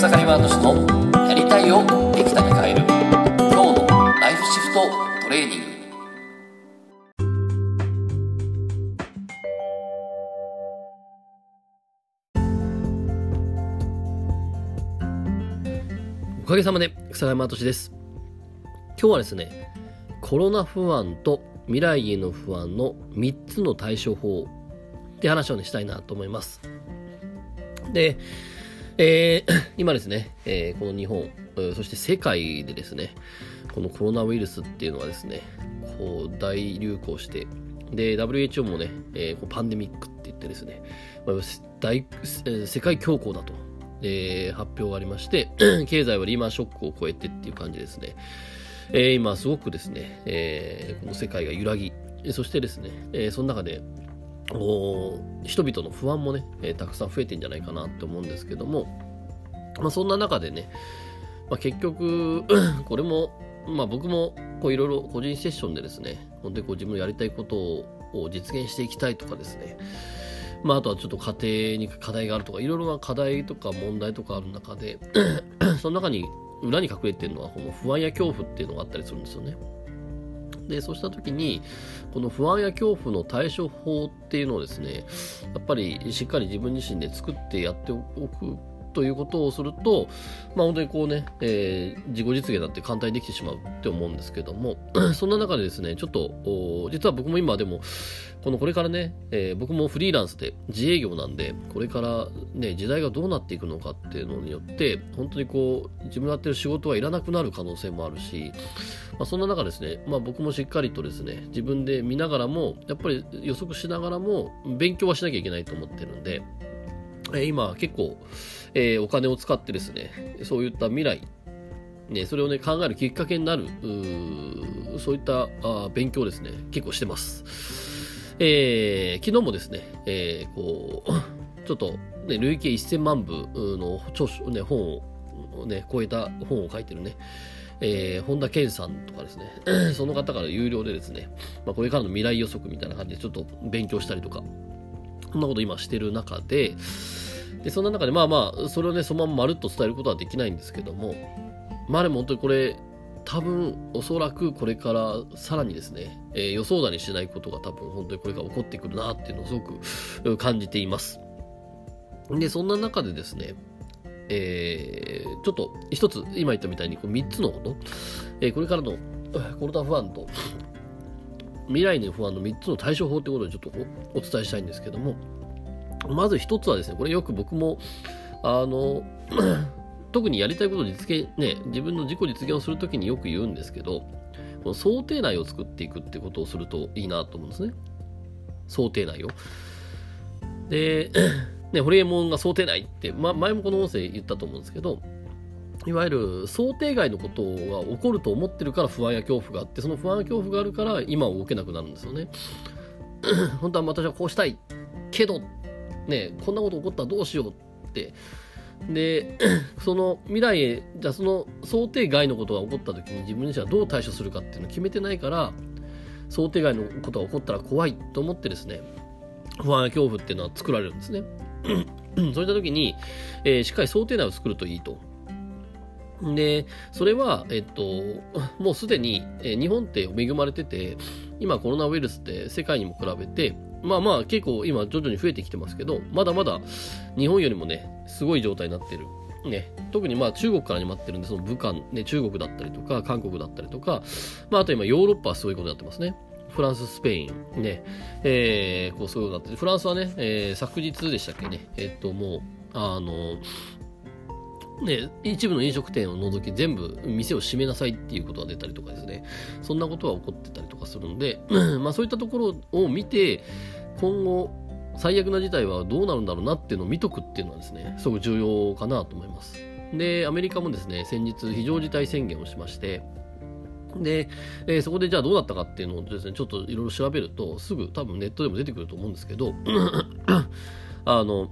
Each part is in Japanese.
草刈ワード氏のやりたいをできたに変える今日のライフシフトトレーニング。おかげさまで草山敏です。今日はですねコロナ不安と未来への不安の3つの対処法って話をねしたいなと思います。で、えー、今ですね、えー、この日本、そして世界でですね、このコロナウイルスっていうのはですね、こう大流行して、で、WHO もね、えー、パンデミックって言ってですね、まあ、大世界恐慌だと、えー、発表がありまして、経済はリーマンショックを超えてっていう感じですね。えー、今すごくですね、えー、この世界が揺らぎ、そしてですね、えー、その中で人々の不安もね、えー、たくさん増えてんじゃないかなって思うんですけども、まあ、そんな中でね、まあ、結局 これも、まあ、僕もいろいろ個人セッションでですね本当にこう自分のやりたいことを実現していきたいとかですねまあ、あとはちょっと家庭に課題があるとかいろいろな課題とか問題とかある中で その中に裏に隠れてるのはこの不安や恐怖っていうのがあったりするんですよね。で、そうした時に、この不安や恐怖の対処法っていうのをですね、やっぱりしっかり自分自身で作ってやっておくということをすると、まあ本当にこうね、えー、自己実現だって簡単にできてしまうって思うんですけども、そんな中でですね、ちょっと、実は僕も今でも、このこれからね、えー、僕もフリーランスで自営業なんで、これからね、時代がどうなっていくのかっていうのによって、本当にこう、自分のやってる仕事はいらなくなる可能性もあるし、まあ、そんな中ですね、まあ僕もしっかりとですね、自分で見ながらも、やっぱり予測しながらも、勉強はしなきゃいけないと思ってるんで、え、今結構、え、お金を使ってですね、そういった未来、ね、それをね、考えるきっかけになる、そういったあ勉強ですね、結構してます。えー、昨日もですね、えー、こう、ちょっと、ね、累計1000万部の著書、ね、本を、ね、超えた本を書いてるね、えー、本田健さんとかですね、その方から有料でですね、まあ、これからの未来予測みたいな感じでちょっと勉強したりとか、そんなこと今してる中で、で、そんな中で、まあまあ、それをね、そのまままるっと伝えることはできないんですけども、まあでも本当にこれ、多分、おそらくこれからさらにですね、えー、予想だにしないことが多分本当にこれから起こってくるなっていうのをすごく感じています。で、そんな中でですね、えー、ちょっと一つ、今言ったみたいにこう3つのこと、えー、これからのコロナ不安と未来の不安の3つの対処法ということでちょっとお伝えしたいんですけども、まず一つはですね、これよく僕も、あの、特にやりたいことを実現、ね、自分の自己実現をするときによく言うんですけど、この想定内を作っていくってことをするといいなと思うんですね。想定内を。で、ね、ホリエモンが想定内って、ま、前もこの音声言ったと思うんですけど、いわゆる想定外のことが起こると思ってるから不安や恐怖があって、その不安や恐怖があるから今は動けなくなるんですよね。本当は私はこうしたいけどね、こんなこと起こったらどうしようって。で、その未来へ、じゃあその想定外のことが起こった時に自分自身はどう対処するかっていうのを決めてないから、想定外のことが起こったら怖いと思ってですね、不安や恐怖っていうのは作られるんですね。そういった時に、えー、しっかり想定内を作るといいと。で、それは、えっと、もうすでに、え、日本って恵まれてて、今コロナウイルスって世界にも比べて、まあまあ結構今徐々に増えてきてますけど、まだまだ日本よりもね、すごい状態になってる。ね、特にまあ中国から始まってるんで、その武漢、ね、中国だったりとか、韓国だったりとか、まああと今ヨーロッパはそういことになってますね。フランス、スペイン、ね、えー、こうそういうことになってフランスはね、えー、昨日でしたっけね、えっともう、あの、ね、一部の飲食店を除き全部店を閉めなさいっていうことが出たりとかですね、そんなことは起こってたりとかするんで、まあそういったところを見て、今後、最悪な事態はどうなるんだろうなっていうのを見とくっていうのはですね、すごく重要かなと思います。で、アメリカもですね、先日非常事態宣言をしまして、で、えー、そこでじゃあどうだったかっていうのをですね、ちょっといろいろ調べると、すぐ多分ネットでも出てくると思うんですけど、あの、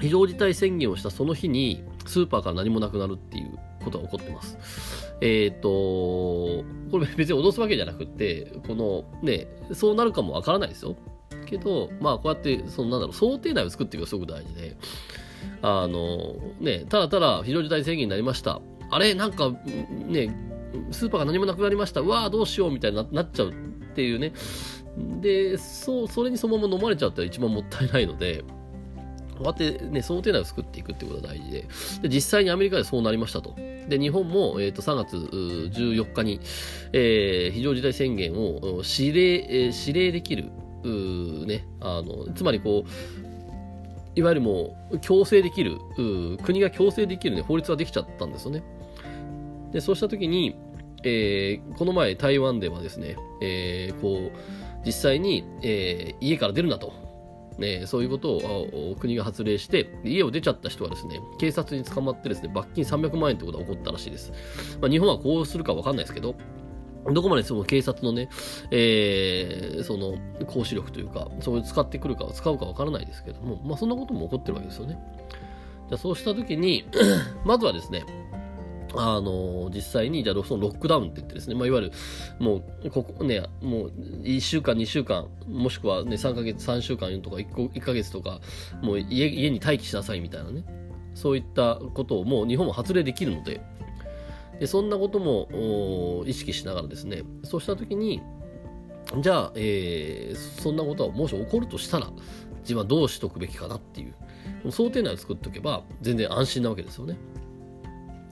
非常事態宣言をしたその日に、スーパーから何もなくなるっていうことが起こってます。えっ、ー、と、これ別に脅すわけじゃなくて、このね、そうなるかもわからないですよ。けど、まあこうやって、そのなんだろう、想定内を作っていくのがすごく大事で、あの、ね、ただただ非常事態宣言になりました。あれ？なんか、ね、スーパーが何もなくなりました。うわあどうしようみたいになっちゃうっていうね。で、そう、それにそのまま飲まれちゃったら一番もったいないので、こうやってね、想定内を作っていくってことが大事で、で実際にアメリカでそうなりましたと。で、日本も、えー、と3月14日に、えー、非常事態宣言を指令、えー、指令できる、ね、あの、つまりこう、いわゆるもう強制できる、国が強制できる、ね、法律ができちゃったんですよね。で、そうしたときに、えー、この前台湾ではですね、えー、こう、実際に、えー、家から出るなと。ね、そういうことを国が発令して、家を出ちゃった人はですね、警察に捕まってですね、罰金300万円ってことが起こったらしいです。まあ、日本はこうするかわかんないですけど、どこまでその警察のね、えー、その行使力というか、そういう使ってくるか、使うかわからないですけども、まあそんなことも起こってるわけですよね。じゃあそうしたときに、まずはですね、あの、実際に、じゃあ、そのロックダウンって言ってですね、まあ、いわゆる、もう、ここね、もう、1週間、2週間、もしくはね、3ヶ月、3週間とか1個、1ヶ月とか、もう家、家に待機しなさいみたいなね、そういったことをもう日本は発令できるので、でそんなことも意識しながらですね、そうしたときに、じゃあ、えー、そんなことはもし起こるとしたら、自分はどうしとくべきかなっていう、想定内を作っておけば、全然安心なわけですよね。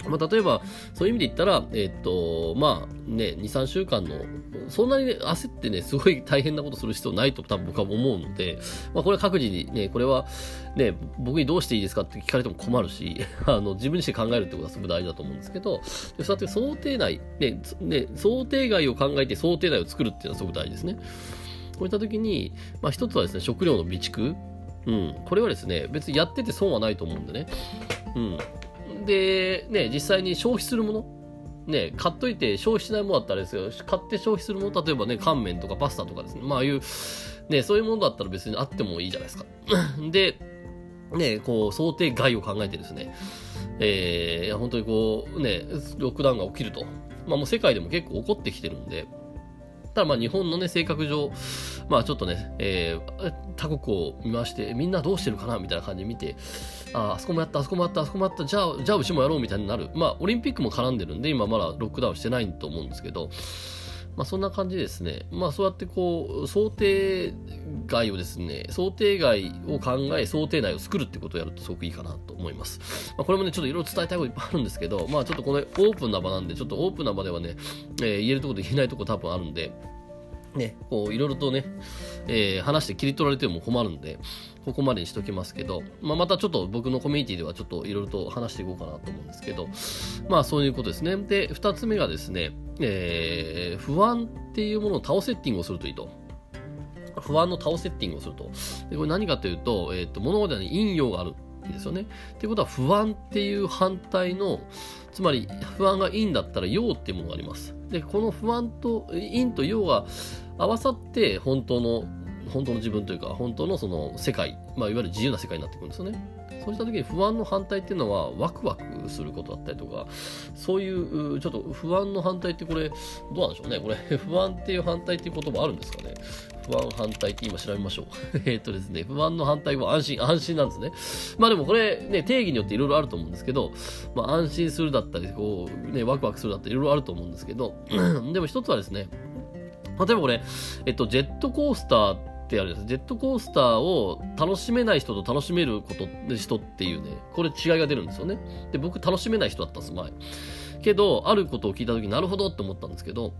まあ、例えば、そういう意味で言ったら、えっ、と、まあね、2、3週間の、そんなにね、焦ってね、すごい大変なことする必要ないと多分僕は思うので、まあこれは各自にね、これはね、僕にどうしていいですかって聞かれても困るし、あの、自分自身考えるってことはすごく大事だと思うんですけど、そうやって想定内、ね、ね、想定外を考えて想定内を作るっていうのはすごく大事ですね。こういった時に、まあ一つはですね、食料の備蓄。うん。これはですね、別にやってて損はないと思うんでね。うん。で、ね、実際に消費するもの、ね、買っといて消費しないものだったらですよ、買って消費するもの、例えばね、乾麺とかパスタとかですね、まああいう、ね、そういうものだったら別にあってもいいじゃないですか。で、ね、こう、想定外を考えてですね、えー、本当にこう、ね、ロックダウンが起きると。まあもう世界でも結構起こってきてるんで、ただまあ日本のね、性格上、まあちょっとね、えー、他国を見まして、みんなどうしてるかなみたいな感じで見て、ああそこもやった、あそこもやった、あそこもやった、じゃあ、じゃあうちもやろうみたいになる。まあオリンピックも絡んでるんで、今まだロックダウンしてないと思うんですけど、まあそんな感じですね。まあそうやってこう、想定外をですね、想定外を考え、想定内を作るってことをやるとすごくいいかなと思います。まあこれもね、ちょっといろいろ伝えたいこといっぱいあるんですけど、まあちょっとこのオープンな場なんで、ちょっとオープンな場ではね、えー、言えるところで言えないとこ多分あるんで、ね、こういろいろとね、えー、話して切り取られても困るんで、ここまでにしときますけど、まあ、またちょっと僕のコミュニティではちょっといろいろと話していこうかなと思うんですけど、まあそういうことですね。で、二つ目がですね、えー、不安っていうものを倒セッティングをするといいと。不安の倒セッティングをすると。でこれ何かというと、え、ー、と、物事に陰陽があるんですよね。っていうことは不安っていう反対の、つまり不安が陰だったら陽っていうものがあります。で、この不安と陰と陽が合わさって本当の本当の自分というか本当のその世界、まあ、いわゆる自由な世界になってくるんですよね。そうした時に不安の反対っていうのはワクワクすることだったりとかそういうちょっと不安の反対ってこれどうなんでしょうね。これ 不安っていう反対っていう言葉あるんですかね。不安反対って今調べましょう。えっとですね不安の反対は安心安心なんですね。まあでもこれね定義によっていろいろあると思うんですけど、まあ、安心するだったりこうねワクワクするだったりいろいろあると思うんですけど でも一つはですね例えばこれ、えっと、ジェットコースターってあるんです。ジェットコースターを楽しめない人と楽しめること人っていうね、これ違いが出るんですよね。で、僕楽しめない人だったんです、前。けど、あることを聞いた時なるほどって思ったんですけど、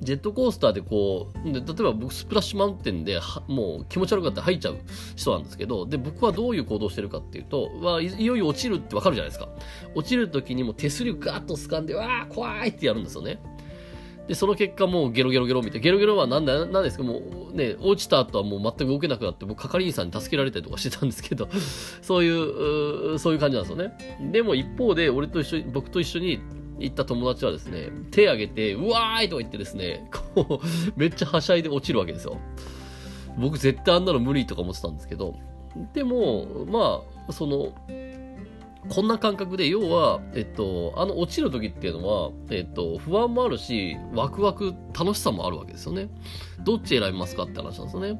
ジェットコースターでこう、で例えば僕スプラッシュマウンテンでもう気持ち悪かって入っちゃう人なんですけど、で、僕はどういう行動してるかっていうと、わいよいよ落ちるってわかるじゃないですか。落ちる時にも手すりをガーッと掴んで、わー怖いってやるんですよね。で、その結果もうゲロゲロゲロ見て、ゲロゲロはなんだ、なんですか、もうね、落ちた後はもう全く動けなくなって、僕係員さんに助けられたりとかしてたんですけど、そういう、そういう感じなんですよね。でも一方で、俺と一緒に、僕と一緒に行った友達はですね、手挙げて、うわーいとか言ってですね、こう、めっちゃはしゃいで落ちるわけですよ。僕絶対あんなの無理とか思ってたんですけど、でも、まあ、その、こんな感覚で、要は、えっと、あの落ちる時っていうのは、えっと、不安もあるし、ワクワク、楽しさもあるわけですよね。どっち選びますかって話なんですよね。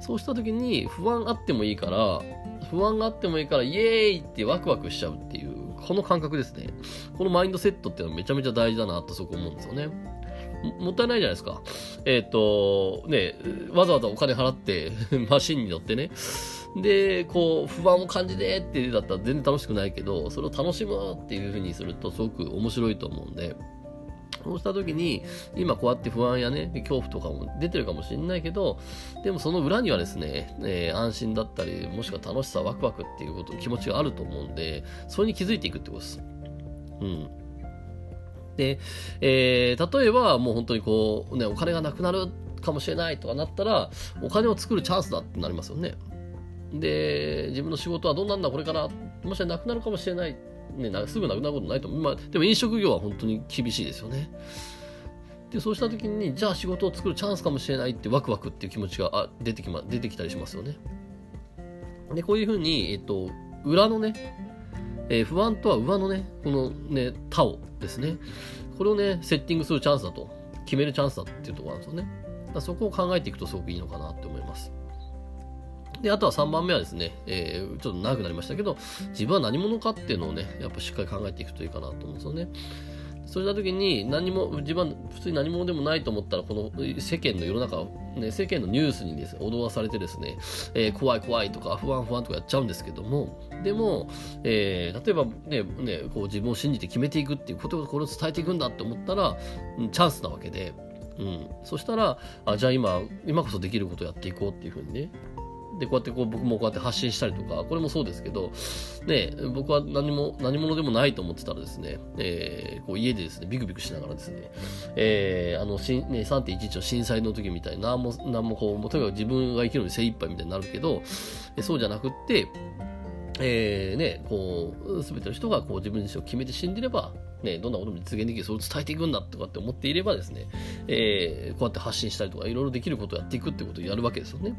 そうした時に、不安あってもいいから、不安があってもいいから、イエーイってワクワクしちゃうっていう、この感覚ですね。このマインドセットっていうのはめちゃめちゃ大事だなとそこ思うんですよね。もったいないじゃないですか。えっ、ー、と、ね、わざわざお金払って マシンに乗ってね、で、こう、不安を感じてっていうだったら全然楽しくないけど、それを楽しむっていう風にするとすごく面白いと思うんで、そうした時に、今こうやって不安やね、恐怖とかも出てるかもしれないけど、でもその裏にはですね、えー、安心だったり、もしくは楽しさ、ワクワクっていうこと、気持ちがあると思うんで、それに気づいていくってことです。うん。で、えー、例えばもう本当にこう、ね、お金がなくなるかもしれないとかなったら、お金を作るチャンスだってなりますよね。で、自分の仕事はどうなんだこれから、もしかなくなるかもしれない。ね、すぐなくなることないと思う。まあ、でも飲食業は本当に厳しいですよね。で、そうした時に、じゃあ仕事を作るチャンスかもしれないってワクワクっていう気持ちがあ出てき、ま、出てきたりしますよね。で、こういうふうに、えっと、裏のね、えー、不安とは上のね、このね、タオですね。これをね、セッティングするチャンスだと、決めるチャンスだっていうところなんですよね。だそこを考えていくとすごくいいのかなって思います。で、あとは3番目はですね、えー、ちょっと長くなりましたけど、自分は何者かっていうのをね、やっぱしっかり考えていくといいかなと思うんですよね。そうした時に何も自分普通に何者でもないと思ったらこの世間の世の中、ね、世間のニュースにです、ね、踊らされてですね、えー、怖い怖いとか不安不安とかやっちゃうんですけどもでも、えー、例えばねねこう自分を信じて決めていくっていうことをこれを伝えていくんだって思ったら、うん、チャンスなわけで。うん、そしたらあじゃあ今今こそできることをやっていこうっていうふうにねで、こうやってこう僕もこうやって発信したりとか、これもそうですけど、ね、僕は何も、何者でもないと思ってたらですね、えー、こう家でですね、ビクビクしながらですね、えー、あの、しね、3.11の震災の時みたいな、何も、何もこう、とにかく自分が生きるのに精一杯みたいになるけど、そうじゃなくって、えー、ね、こう、すべての人がこう自分自身を決めて死んでれば、ね、どんなことも実現できる、それを伝えていくんだとかって思っていればですね、えー、こうやって発信したりとか、いろいろできることをやっていくってことをやるわけですよね。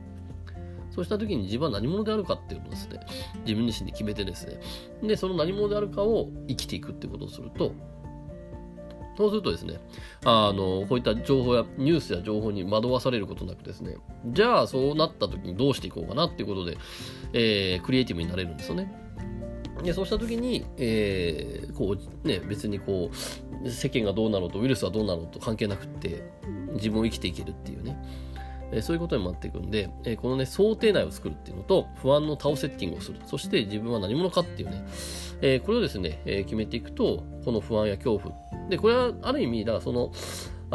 そうした時に自分は何者であるかっていうのをですね、自分自身で決めてですね、で、その何者であるかを生きていくってことをすると、そうするとですね、あの、こういった情報や、ニュースや情報に惑わされることなくですね、じゃあそうなった時にどうしていこうかなっていうことで、えー、クリエイティブになれるんですよね。で、そうした時に、えー、こう、ね、別にこう、世間がどうなろうと、ウイルスはどうなろうと関係なくって、自分を生きていけるっていうね。えそういうことにもなっていくんで、えこのね、想定内を作るっていうのと、不安のタオセッティングをする。そして自分は何者かっていうね、えこれをですね、え決めていくと、この不安や恐怖。で、これはある意味、だからその、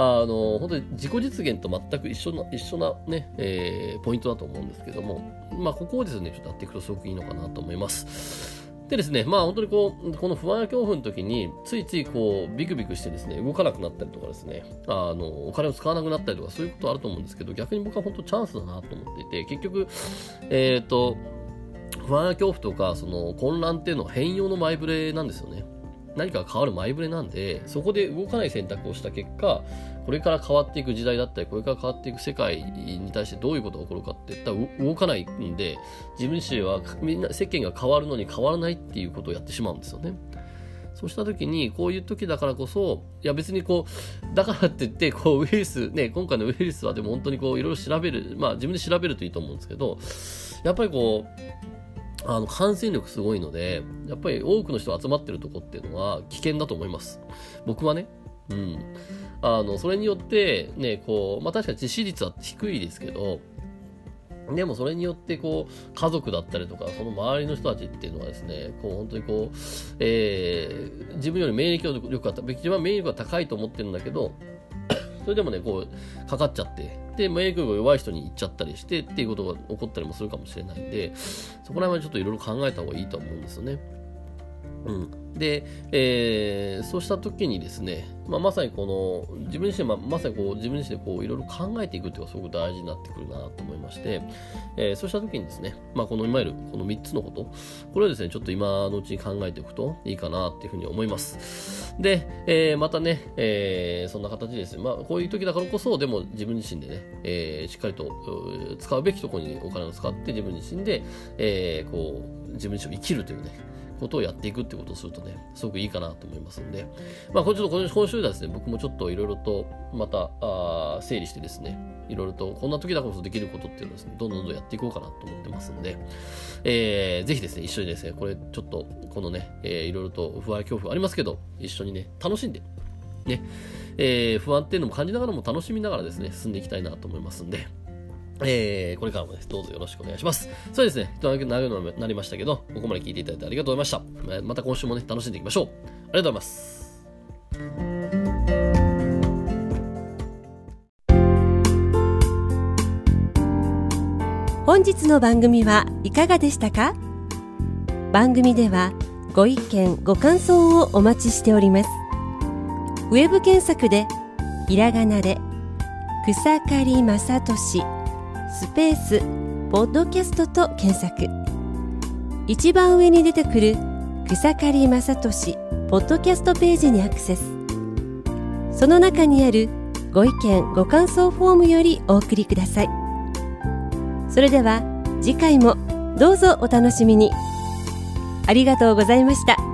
あの、本当に自己実現と全く一緒な、一緒なね、えー、ポイントだと思うんですけども、まあ、ここをですね、ちょっとやっていくとすごくいいのかなと思います。でですね、まあ本当にこう、この不安や恐怖の時に、ついついこう、ビクビクしてですね、動かなくなったりとかですね、あの、お金を使わなくなったりとか、そういうことあると思うんですけど、逆に僕は本当チャンスだなと思っていて、結局、えっ、ー、と、不安や恐怖とか、その混乱っていうのは変容の前触れなんですよね。何か変わる前触れなんで、そこで動かない選択をした結果、これから変わっていく時代だったり、これから変わっていく世界に対してどういうことが起こるかって言ったら動かないんで、自分自身はみんな世間が変わるのに変わらないっていうことをやってしまうんですよね。そうした時に、こういう時だからこそ、いや別にこう、だからって言って、こうウイルス、ね、今回のウイルスはでも本当にこういろいろ調べる、まあ自分で調べるといいと思うんですけど、やっぱりこう、あの感染力すごいので、やっぱり多くの人が集まってるとこっていうのは危険だと思います。僕はね。うん。あの、それによって、ね、こう、まあ確かに致死率は低いですけど、でもそれによってこう家族だったりとかその周りの人たちっていうのはですねこう本当にこう、えー、自分より免疫力が一番免疫力が高いと思ってるんだけど それでもねこうかかっちゃってで、免疫力が弱い人に行っちゃったりしてっていうことが起こったりもするかもしれないんで、そこら辺はちょっといろいろ考えた方がいいと思うんですよね。うん、で、えー、そうした時にですね、まあ、まさにこの自分自身、まあまさにこう自分自身でこういろいろ考えていくっていうのがすごく大事になってくるなと思いまして、えー、そうした時にですね、まあ、このいわゆるこの3つのこと、これをですね、ちょっと今のうちに考えておくといいかなっていうふうに思います。で、えー、またね、えー、そんな形ですね、まあ、こういう時だからこそ、でも自分自身でね、えー、しっかりと使うべきところにお金を使って自分自身で、えー、こう、自分自身を生きるというね、ことをやっていくってことをするとね、すごくいいかなと思いますんで、まあ、これちょっと今週はですね、僕もちょっといろいろとまたあ整理してですね、いろいろとこんな時だからこそできることっていうのをですね、どんどんどんどんやっていこうかなと思ってますんで、えー、ぜひですね、一緒にですね、これちょっと、このね、えー、いろいろと不安恐怖ありますけど、一緒にね、楽しんで、ね、えー、不安っていうのも感じながらも楽しみながらですね、進んでいきたいなと思いますんで、えー、これからもね、どうぞよろしくお願いします。そうですね、長くなりましたけど、ここまで聞いていただいてありがとうございました。また今週もね、楽しんでいきましょう。ありがとうございます。本日の番組はいかがでしたか？番組ではご意見ご感想をお待ちしておりますウェブ検索でひらがなで草刈正俊スペースポッドキャストと検索。一番上に出てくる草刈正俊ポッドキャストページにアクセス。その中にあるご意見ご感想フォームよりお送りください。それでは次回もどうぞお楽しみに。ありがとうございました。